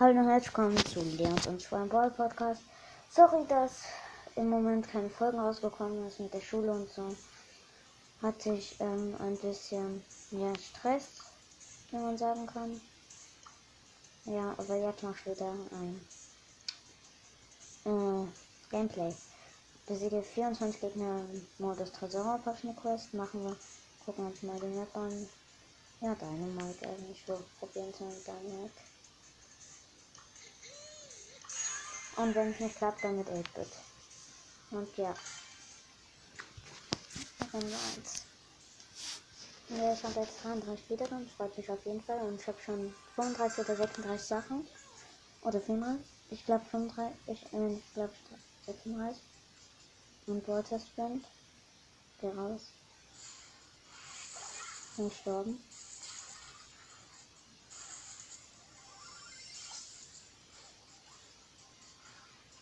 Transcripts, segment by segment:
Hallo und herzlich willkommen zu Leons und Schwein Ball Podcast. Sorry, dass im Moment keine Folgen rausgekommen ist mit der Schule und so. Hatte ich ähm, ein bisschen ja, Stress, wenn man sagen kann. Ja, aber jetzt mach ich wieder ein äh, Gameplay. Besiege 24 Gegner im Modus Tresor eine Quest. Machen wir. Gucken uns mal die Map an. Ja, Dynamite eigentlich. Wir probieren es mit Dynamite. Und wenn es nicht klappt, dann mit 8-Bit. Und ja. Runde 1. Ja, ich habe jetzt 33 Wiedergaben, freut mich auf jeden Fall. Und ich habe schon 35 oder 36 Sachen. Oder 35. Ich glaube 35. Ich, äh, ich glaube 36. Und Water Sprint. Geh raus. Bin gestorben.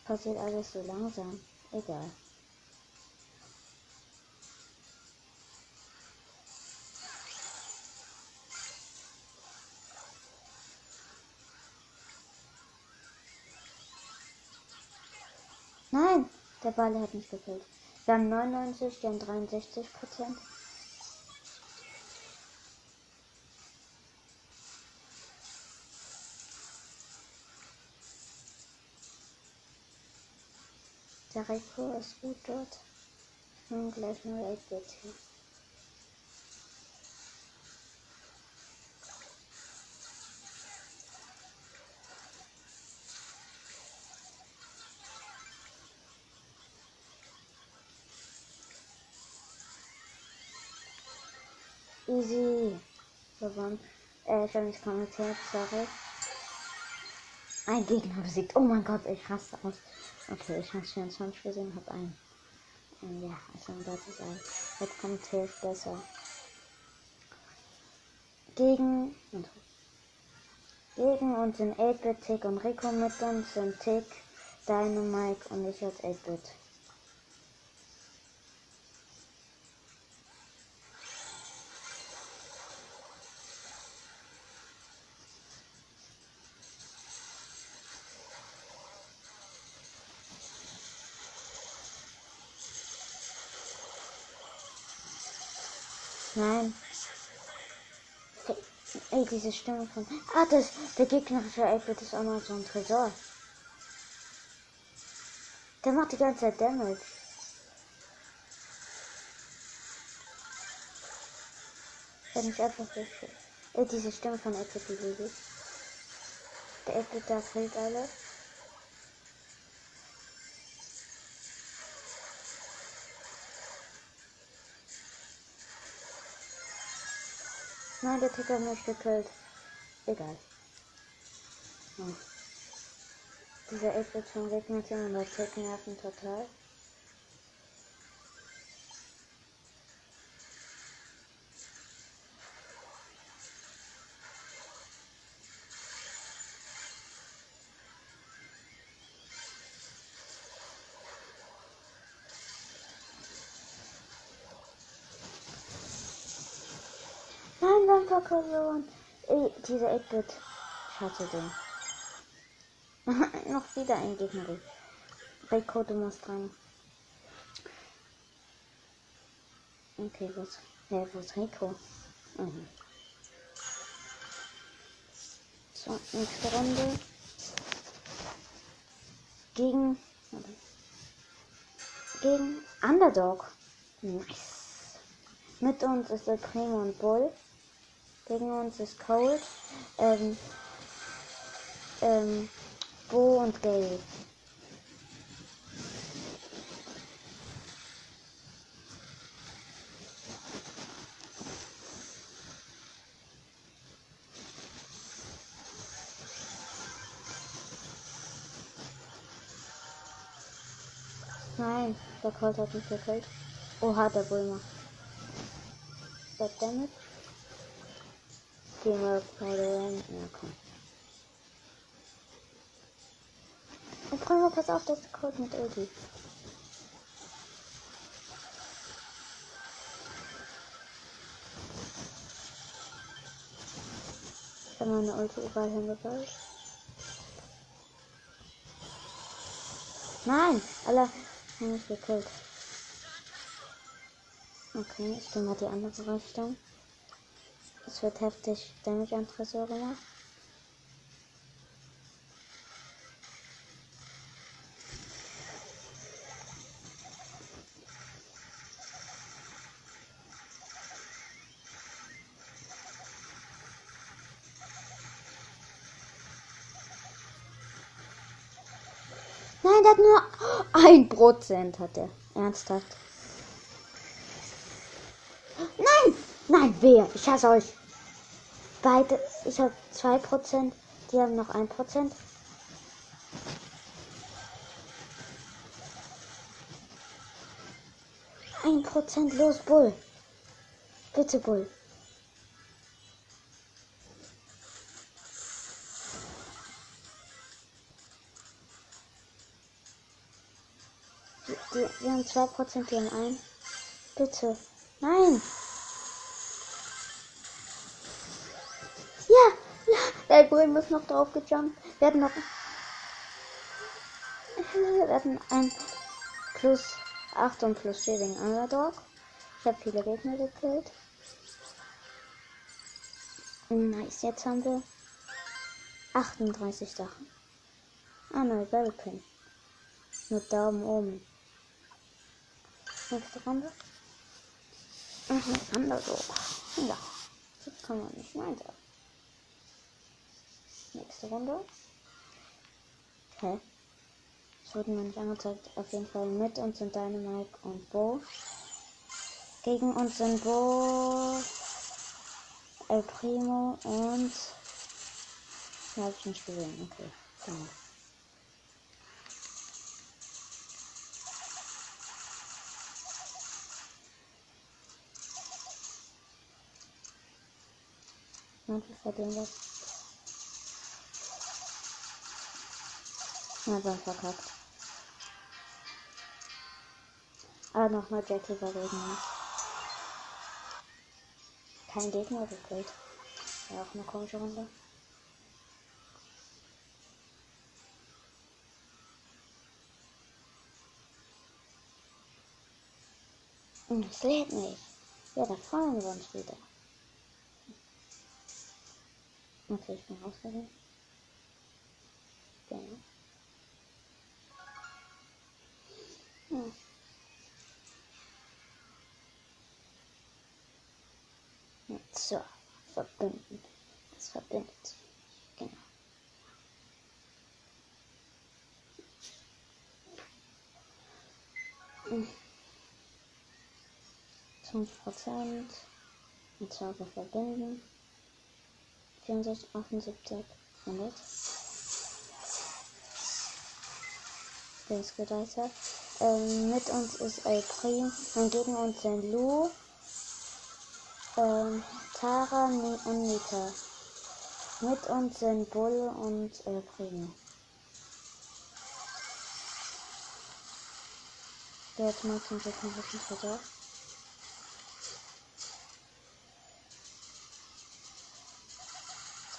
Passiert alles so langsam. Egal. Nein, der Ball hat nicht gefällt. Wir haben 99, die haben 63 Prozent. Der Rico ist gut dort. Und gleich nur 8 hier. Easy. Gewonnen. Äh, ich habe nicht kommentiert, sorry. Ein Gegner besiegt. Oh mein Gott, ich raste aus. Okay, ich habe 24 gesehen, habe einen. Ja, also das ist ein. Jetzt kommt Hilf besser. Gegen. Gegen uns sind 8-Bit, Tick und Rico mit uns sind Tick, Dynamite und ich als 8-Bit. Nein. Ey, diese Stimme von. Ah, das, der gegnerische Elfe ist auch noch so ein Tresor. Der macht die ganze Zeit Damage. Wenn ich einfach so. Ey, diese Stimme von Elfe, die. Der Elfe da fehlt alles. Nein, der Ticker hat mich gekillt. Egal. Hm. Dieser Elf wird schon Regnation und der Tick nerven total. Verloren. Ey, dieser 8-Bit. Scheiße, den. Noch wieder ein Gegner. Du musst dran. Okay, wo ist, ja, wo ist Rico? Mhm. So, nächste Runde. Gegen. Gegen Underdog. Nice. Mit uns ist der Primo und Bull. Gegen uns ist Cold, ähm, ähm, Bo und Gale. Nein, der Colt hat mich gekillt. Oha, der Bull macht. Geh mal Paul Ja, komm. Und Franco, pass auf, das ist Code mit Ulti. Ich habe meine Ulti überall hingebaut. Nein! Alle haben mich gekillt. Okay, ich gehe mal die andere Richtung. Es wird heftig Damage an Tresor gemacht. Nein, der hat nur ein Prozent hat er. Ernsthaft. Nein! Nein, wer? Ich hasse euch. Beide. Ich habe zwei Prozent. Die haben noch ein Prozent. Ein Prozent los, Bull. Bitte, Bull. Die haben 2%, die haben ein. Bitte. Nein. Der Grün ist noch drauf gejumpt. Wir hatten noch. Wir hatten ein plus 8 und plus 4 wegen Underdog. Ich habe viele Gegner gekillt. Nice, jetzt haben wir 38 Sachen. Ah, neue Barricade. Mit Daumen oben. Nächste Runde. Underdog. Ja, das kann man nicht meinen. Nächste Runde. Okay. Es wurden mir nicht angezeigt. Auf jeden Fall mit uns sind Dynamite und Bo. Gegen uns sind Bo, El Primo und. Ja, hab ich nicht gesehen. Okay. Genau. Manche verdienen das. Na, dann verkackt. Aber nochmal Jackie überlegen muss. Kein Gegner gekillt. War auch eine komische Runde. Hm, Es lädt nicht. Ja, da freuen wir uns wieder. Okay, ich bin rausgegangen. Genau. Hm. So, verbinden. Das verbindet. Genau. Hm. 5% und Zauber verbinden. 64, 78, 100. Der ist gedeutert. Ähm, mit uns ist El Prim und gegen uns sind Lu, ähm, Tara und Nita. Mit uns sind Bull und El Primo. Der hat mal zum Glück ein bisschen versorgt.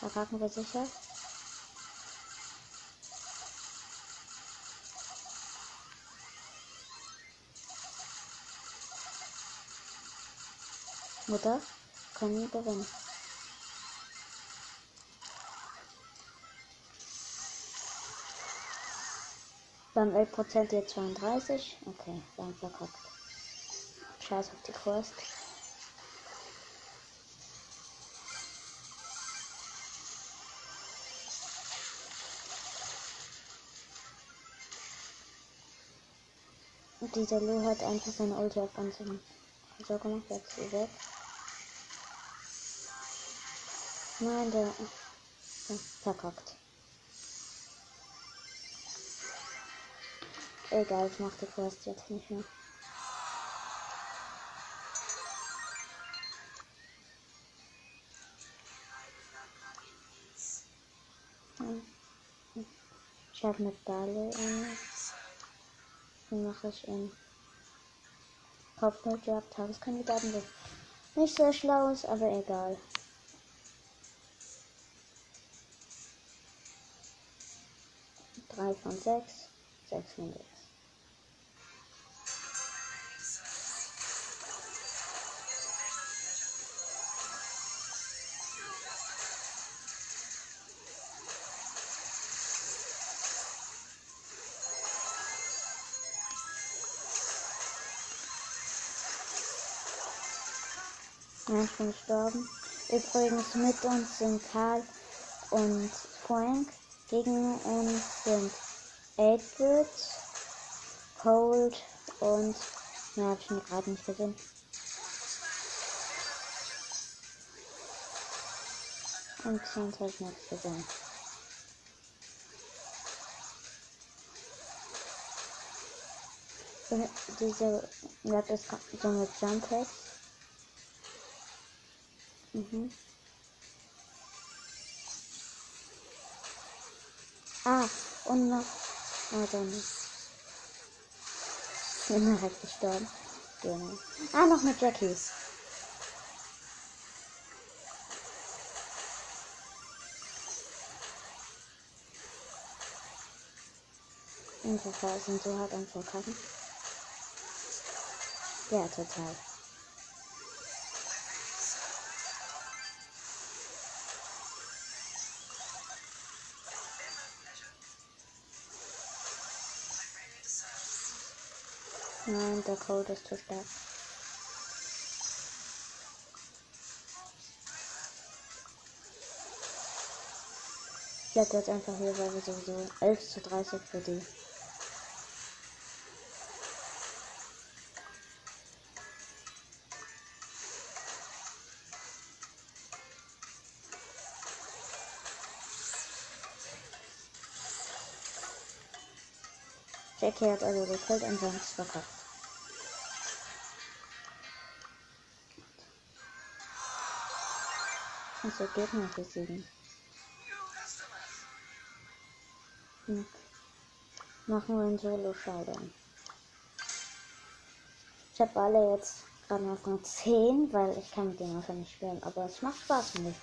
Verraten wir sicher. Mutter wir gewinnen. Beim 11% jetzt 32. Okay, wir verkackt. Scheiß auf die Quest. Und dieser Lu hat einfach seine Ulti auf uns gemacht, jetzt ist weg. Nein, der, verkackt. Egal, ich mach die Quest jetzt nicht mehr. Ich habe mit Bale ähm, dann mache ich in Tageskandidaten, was nicht sehr schlau ist, aber egal. Drei von sechs, sechs von sechs. Bin gestorben. Übrigens mit uns sind Karl und Frank. Gegen uns sind 8-Bit, Cold und. Ja, hab ich mir gerade nicht gesehen. Und sonst habe ich nichts gesehen. Diese Map ist so mit Jump Packs. Mhm. Ah, und noch. Ah, doch nicht. Ich bin halt gestorben. Genau. Ah, noch mit Jackies. Unsere sind so hart am Verkacken. Ja, total. Nein, der Code ist zu stark. Ich bleib jetzt einfach hier, weil wir sowieso 11 zu 30 für die. Jackie hat also gekillt und sonst verkackt. Also Gegner besiegen. Hm. Machen wir einen Solo-Showdown. Ich habe alle jetzt gerade auf Rang 10, weil ich kann mit denen einfach nicht spielen. Aber es macht Spaß mich.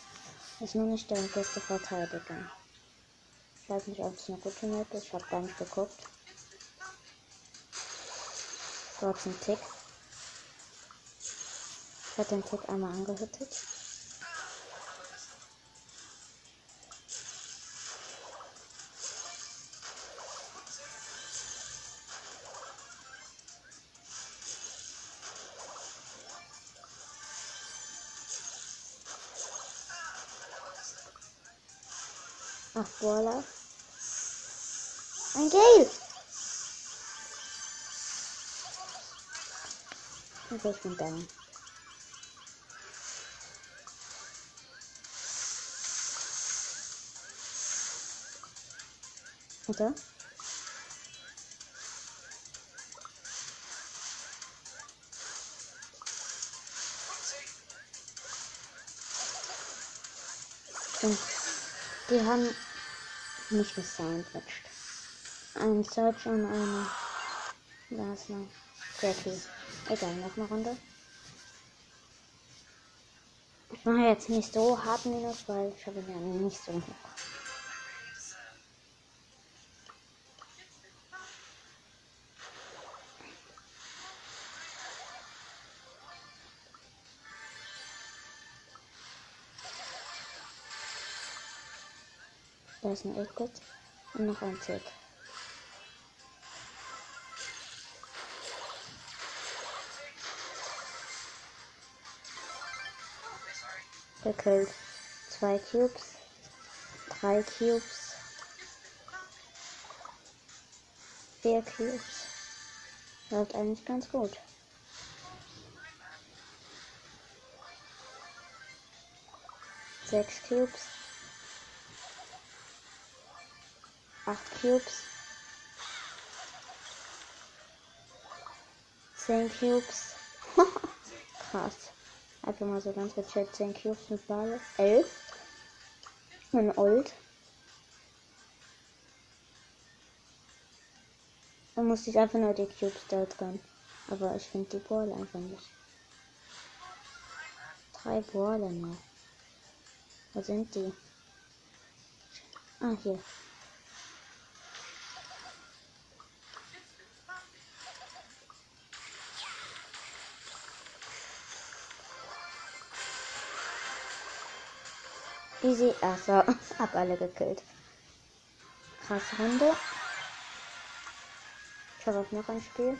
Ist nur nicht der beste Verteidiger. Ich weiß nicht, ob es eine gute Map ist. Ich habe gar nicht geguckt. Dort ein Tick. Ich habe den Tick einmal angehüttet. Ach, Baller. Ein Gale! Okay, ich bin down. Oder? Und die haben mich gesandwiched. Ein Search und eine Lasner. Jackie. Egal, noch eine Runde. Ich mache jetzt nicht so hart Minus, weil ich habe ja nicht so hoch. Da ist ein 8 und noch ein Tick. Gekillt. Zwei Cubes. Drei Cubes. Vier Cubes. Läuft eigentlich ganz gut. Sechs Cubes. Acht Cubes. Zehn Cubes. Krass. Einfach mal so ganz gecheckt 10 Cubes mit Ball. 11. Und Old. Dann musste ich einfach nur die Cubes dort gönnen. Aber ich finde die Ball einfach nicht. Drei Baller noch. Wo sind die? Ah, hier. Easy. Achso, hab alle gekillt. Krasse Runde. Ich habe auch noch ein Spiel.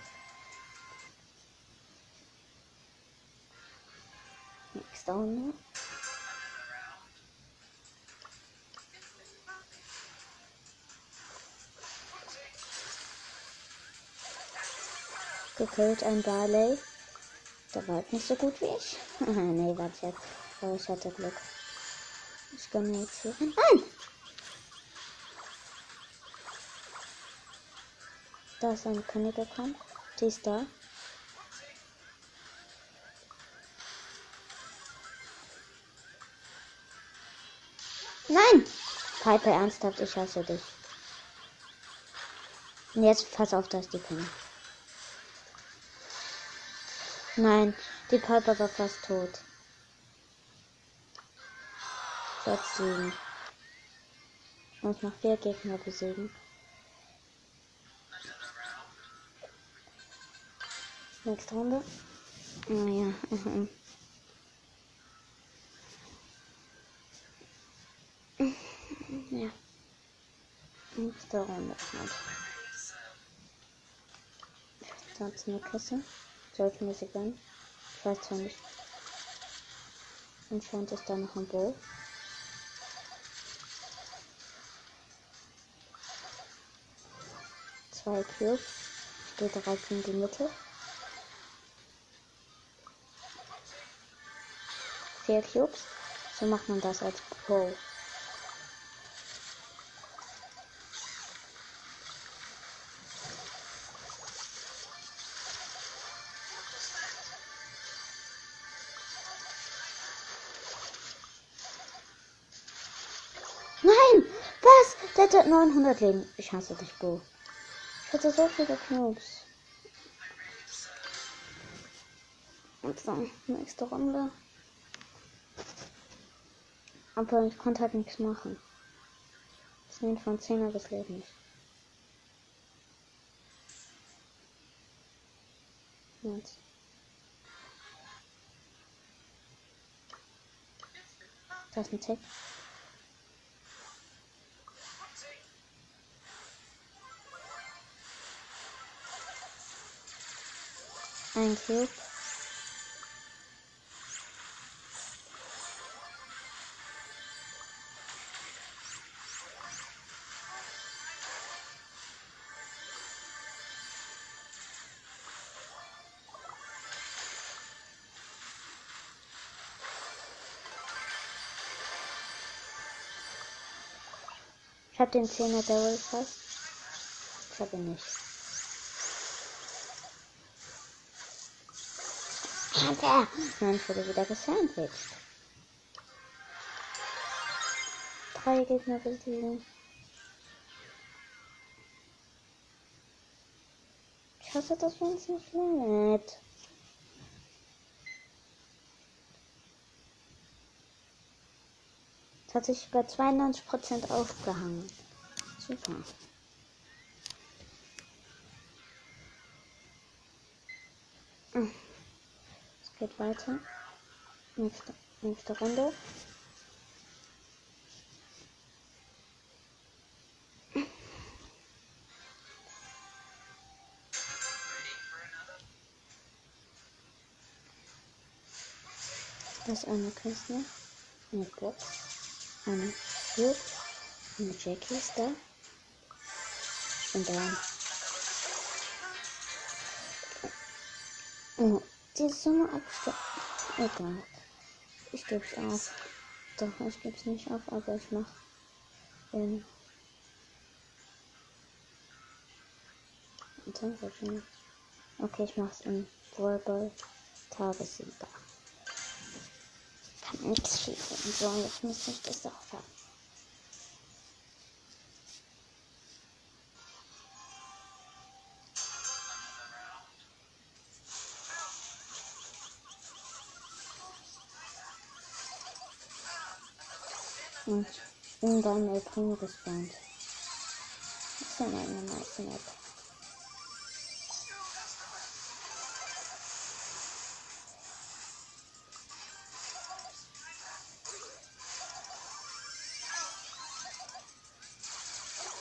Nächste Nächste Runde. Gekillt ein Barley. Der war halt nicht so gut wie ich. nee, warte jetzt. Aber ich hatte Glück. Ich gönne jetzt hier. Nein! Da ist eine König gekommen. Die ist da. Nein! Piper, ernsthaft, ich hasse dich. Und jetzt pass auf, dass die können. Nein, die Piper war fast tot. 7. Ich muss noch vier Gegner besiegen. Nächste Runde. Oh ja. Mhm. ja. Nächste Runde. Sonst eine Kiste. Sollte mir sie gönnen. Ich weiß zwar nicht. Anscheinend ist da noch ein Bull. Zwei Cubes. Steht direkt in die Mitte. Vier Cubes. So macht man das als Pro. Nein! Was? Der hat 900 Leben. Ich hasse dich, Bo. Ich hatte so viele Knubs. Und so, nächste Runde. Aber ich konnte halt nichts machen. 10 von 10 aber es lebt nicht. Jetzt. Da ist ein Tick. Ein Cube. Ich hab den 10er Daryl fast. Ich hab ihn nicht. Alter! Ich wurde wieder gesandwiched. Drei Gegner besiegen. Ich hasse das, wenn es nicht lädt. Es hat sich über 92% aufgehangen. Super. Es geht weiter. Nächste, nächste Runde. Das ist eine Kiste. Eine Box. Eine Cube. Eine Jackie ist da. Und dann. Oh, die so abgestellt. Egal. Ich geb's auf. Doch, ich geb's nicht auf, aber ich mach in. Okay, ich mach's in Brawl Tagessieger. Kann nichts schief So, jetzt müsste ich das auch haben. Und in deinem El Primo gespawnt. Das ist ja eine nice Map.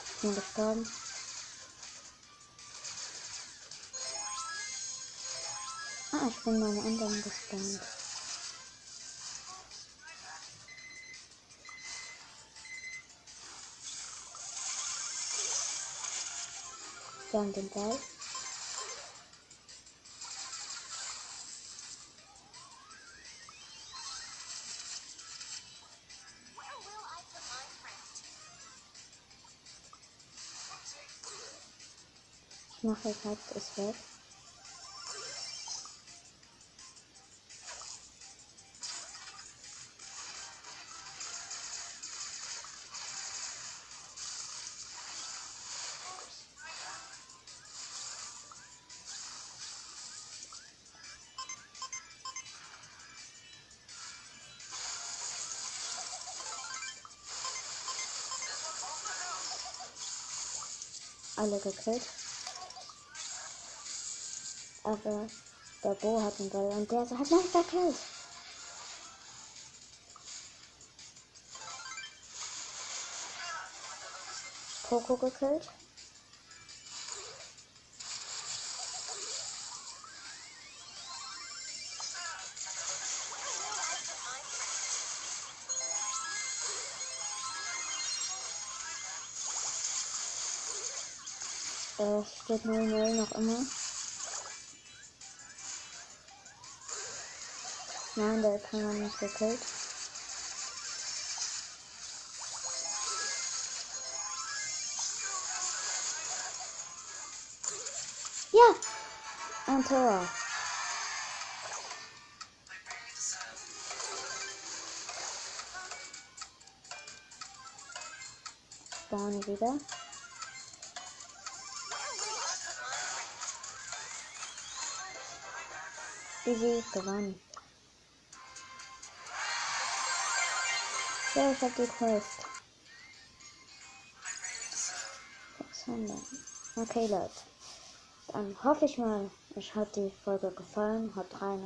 Ich bin gestorben. Ah, ich bin meine anderen gespawnt. Haben den Ball. Ich mache jetzt ist weg. Alle gekillt. Aber der Bo hat den Ball und der hat mich gekillt. Poco gekillt. Steht 0-0 noch immer. Nein, der kann man nicht gekillt. Ja! Ein Tor. Spawnen wieder. Easy gewonnen. Ja, ich hab die Quest. 600. Okay, Leute. Dann hoffe ich mal, euch hat die Folge gefallen. Haut rein